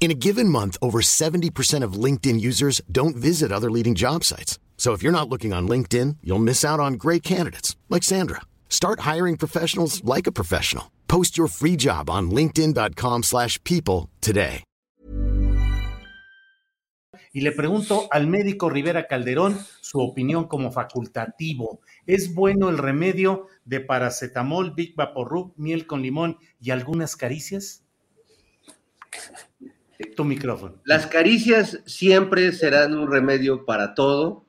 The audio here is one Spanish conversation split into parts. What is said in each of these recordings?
In a given month, over 70% of LinkedIn users don't visit other leading job sites. So if you're not looking on LinkedIn, you'll miss out on great candidates like Sandra. Start hiring professionals like a professional. Post your free job on linkedin.com/people today. Y le pregunto al médico Rivera Calderón su opinión como facultativo. ¿Es bueno el remedio de paracetamol, Big Vaporub, miel con limón y algunas caricias? Tu micrófono. Las caricias siempre serán un remedio para todo.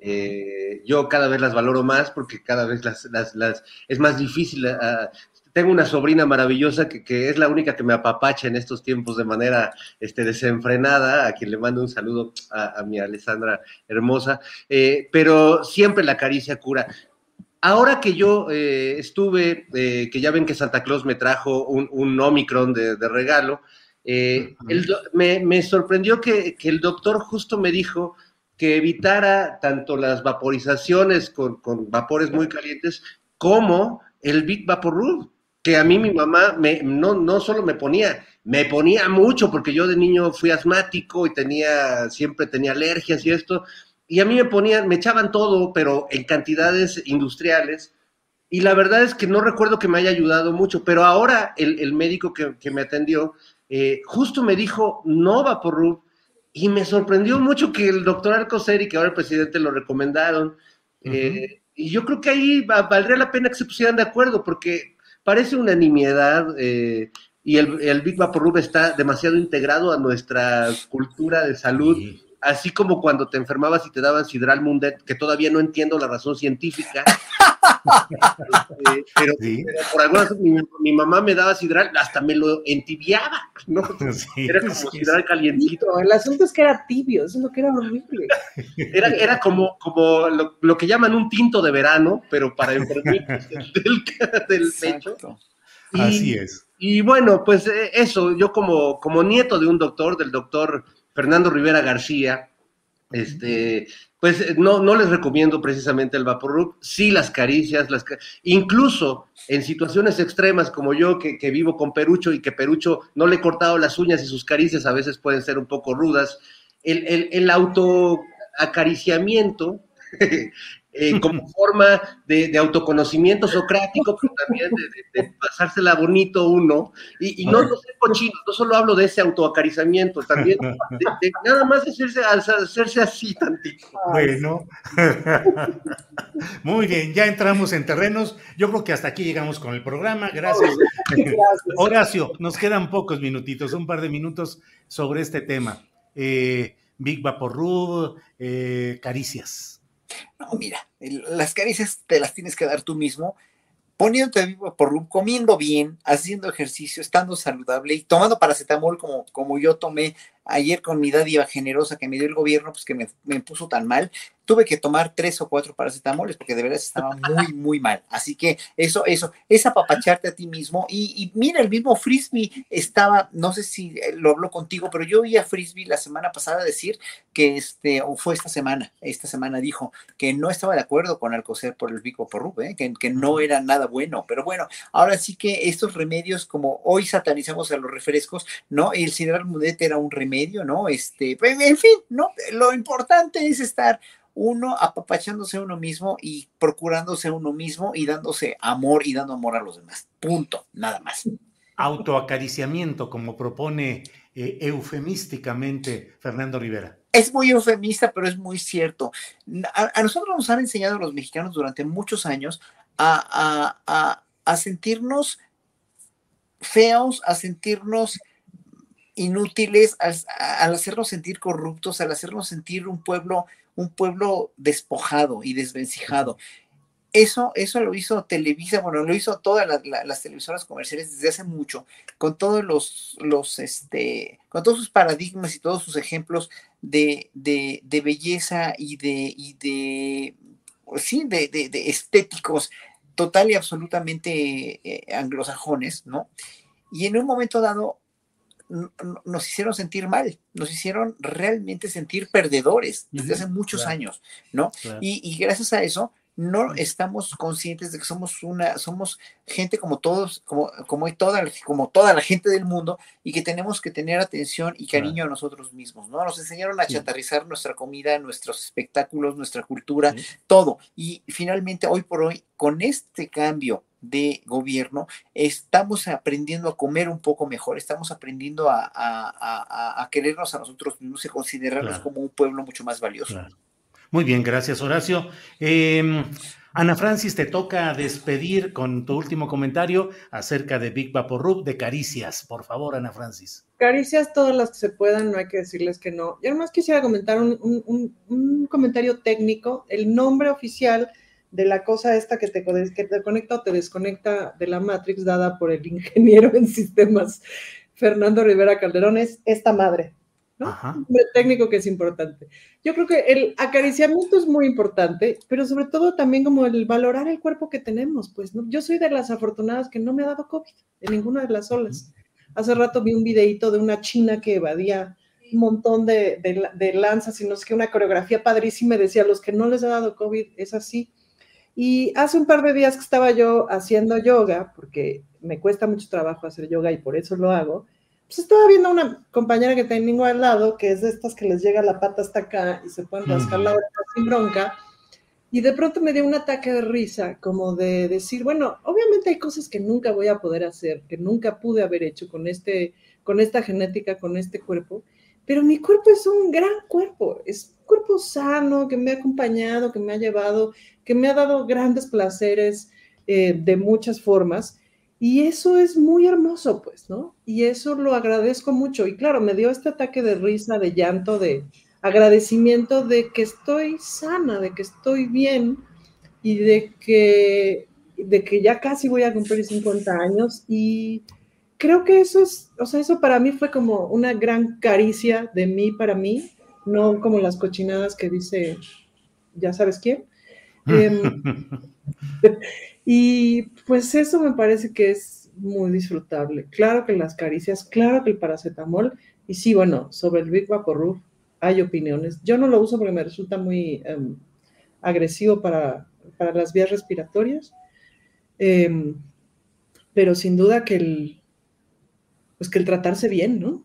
Eh, yo cada vez las valoro más porque cada vez las, es más difícil. ah, tengo una sobrina maravillosa que, es la única que me apapacha en estos tiempos de manera este, desenfrenada, a quien le mando un saludo a, mi Alessandra hermosa, eh, pero siempre la caricia cura. Ahora que yo eh, estuve, que ya ven que Santa Claus me trajo un, un Omicron de regalo, eh, el, me, me, sorprendió que, que, el doctor justo me dijo que evitara tanto las vaporizaciones con, con vapores muy calientes como el Big Vaporub, que a mí mi mamá me, no, no solo me ponía, me ponía mucho porque yo de niño fui asmático y tenía, siempre tenía alergias y esto, y a mí me ponían, me echaban todo, pero en cantidades industriales, y la verdad es que no recuerdo que me haya ayudado mucho, pero ahora el, el médico que, que, me atendió eh, justo me dijo no Vaporub, y me sorprendió mucho que el doctor Alcocer y que ahora el presidente lo recomendaron, uh -huh. eh, y yo creo que ahí va, valdría la pena que se pusieran de acuerdo, porque parece una nimiedad eh, y el, el Big Vaporub está demasiado integrado a nuestra cultura de salud. Sí. Así como cuando te enfermabas y te daban Sidral Mundet, que todavía no entiendo la razón científica, eh, pero, sí. pero, por alguna razón mi, mi, mamá me daba Sidral, hasta me lo entibiaba, ¿no? Sí, era como sí, Sidral calientito. El asunto es que era tibio, eso es lo que era horrible. Era, era como, como lo, lo, que llaman un tinto de verano, pero para enfermitos del, del pecho. Y, Así es. Y bueno, pues eh, eso, yo como, como nieto de un doctor, del doctor Fernando Rivera García, este, pues no, no les recomiendo precisamente el Vaporub, sí las caricias, las, incluso en situaciones extremas como yo que, que, vivo con Perucho y que Perucho no le he cortado las uñas y sus caricias a veces pueden ser un poco rudas, el, el, el autoacariciamiento eh, como forma de, de, autoconocimiento socrático, pero también de, de, de pasársela bonito uno. Y, y no, no ser cochino, no solo hablo de ese autoacarizamiento, también de, nada más hacerse, hacerse así tantito. Bueno, muy bien, ya entramos en terrenos. Yo creo que hasta aquí llegamos con el programa. Gracias. Gracias. Horacio, nos quedan pocos minutitos, un par de minutos sobre este tema. Eh, Big Vaporub, eh, caricias. No, mira, las caricias te las tienes que dar tú mismo, poniéndote vivo por comiendo bien, haciendo ejercicio, estando saludable y tomando paracetamol como, como yo tomé ayer con mi dádiva generosa que me dio el gobierno, pues que me, me puso tan mal, tuve que tomar tres o cuatro paracetamoles porque de verdad estaba muy, muy mal. Así que eso, eso, es apapacharte a ti mismo. Y, y, mira, el mismo Frisbee estaba, no sé si lo habló contigo, pero yo oí a Frisbee la semana pasada decir que este, o fue esta semana, esta semana dijo que no estaba de acuerdo con Alcocer por el Vico por ¿eh? que, que no era nada bueno. Pero bueno, ahora sí que estos remedios, como hoy satanizamos a los refrescos, ¿no? El Sidral Mudet era un remedio medio, ¿no? Este, en fin, ¿no? Lo importante es estar uno apapachándose a uno mismo y procurándose a uno mismo y dándose amor y dando amor a los demás. Punto, nada más. Autoacariciamiento, como propone eh, eufemísticamente Fernando Rivera. es muy eufemista, pero es muy cierto. A, nosotros nos han enseñado los mexicanos durante muchos años a, a sentirnos feos, a sentirnos inútiles, al, hacernos sentir corruptos, al hacernos sentir un pueblo, un pueblo despojado y desvencijado. Eso, eso lo hizo Televisa, bueno, lo hizo todas las televisoras comerciales desde hace mucho, con todos los, los, este, con todos sus paradigmas y todos sus ejemplos de, de, belleza y de, y de, sí, de, de estéticos total y absolutamente eh, anglosajones, ¿no? Y en un momento dado nos hicieron sentir mal, nos hicieron realmente sentir perdedores desde hace muchos años, ¿no? Y, y, gracias a eso no estamos conscientes de que somos una, somos gente como todos, como, como, toda, como toda la gente del mundo y que tenemos que tener atención y cariño a nosotros mismos, ¿no? Nos enseñaron a chatarrizar nuestra comida, nuestros espectáculos, nuestra cultura, todo. Y finalmente, hoy por hoy, con este cambio de gobierno, estamos aprendiendo a comer un poco mejor, estamos aprendiendo a, a, querernos a nosotros mismos y considerarnos como un pueblo mucho más valioso. Muy bien, gracias Horacio. Em, Ana Francis, te toca despedir con tu último comentario acerca de Big Rub de Caricias. Por favor, Ana Francis. Caricias todas las que se puedan, no hay que decirles que no. Yo además quisiera comentar un, comentario técnico. El nombre oficial de la cosa esta que te conecta o te desconecta de la Matrix dada por el ingeniero en sistemas Fernando Rivera Calderón es esta madre, ¿no? técnico que es importante. Yo creo que el acariciamiento es muy importante, pero sobre todo también como el valorar el cuerpo que tenemos, pues, ¿no? Yo soy de las afortunadas que no me ha dado COVID en ninguna de las olas. Hace rato vi un videito de una china que evadía un montón de, de, lanzas y no sé qué, una coreografía padrísima y decía, los que no les ha dado COVID es así. Y hace un par de días que estaba yo haciendo yoga, porque me cuesta mucho trabajo hacer yoga y por eso lo hago, pues estaba viendo una compañera que tengo al lado, que es de estas que les llega la pata hasta acá y se pueden rascar la oreja sin bronca. Y de pronto me dio un ataque de risa, como de decir, bueno, obviamente hay cosas que nunca voy a poder hacer, que nunca pude haber hecho con, este, con esta genética, con este cuerpo, pero mi cuerpo es un gran cuerpo, es un cuerpo sano, que me ha acompañado, que me ha llevado, que me ha dado grandes placeres eh, de muchas formas. Y eso es muy hermoso, pues, ¿no? Y eso lo agradezco mucho. Y claro, me dio este ataque de risa, de llanto, de agradecimiento de que estoy sana, de que estoy bien y de que, de que ya casi voy a cumplir 50 años. Y creo que eso es, o sea, eso para mí fue como una gran caricia de mí para mí, no como las cochinadas que dice, ya sabes quién. Em, y pues eso me parece que es muy disfrutable. Claro que las caricias, claro que el paracetamol, y sí, bueno, sobre el Big Vaporub hay opiniones. Yo no lo uso porque me resulta muy em, agresivo para, las vías respiratorias, em, pero sin duda que el, pues que el tratarse bien, ¿no?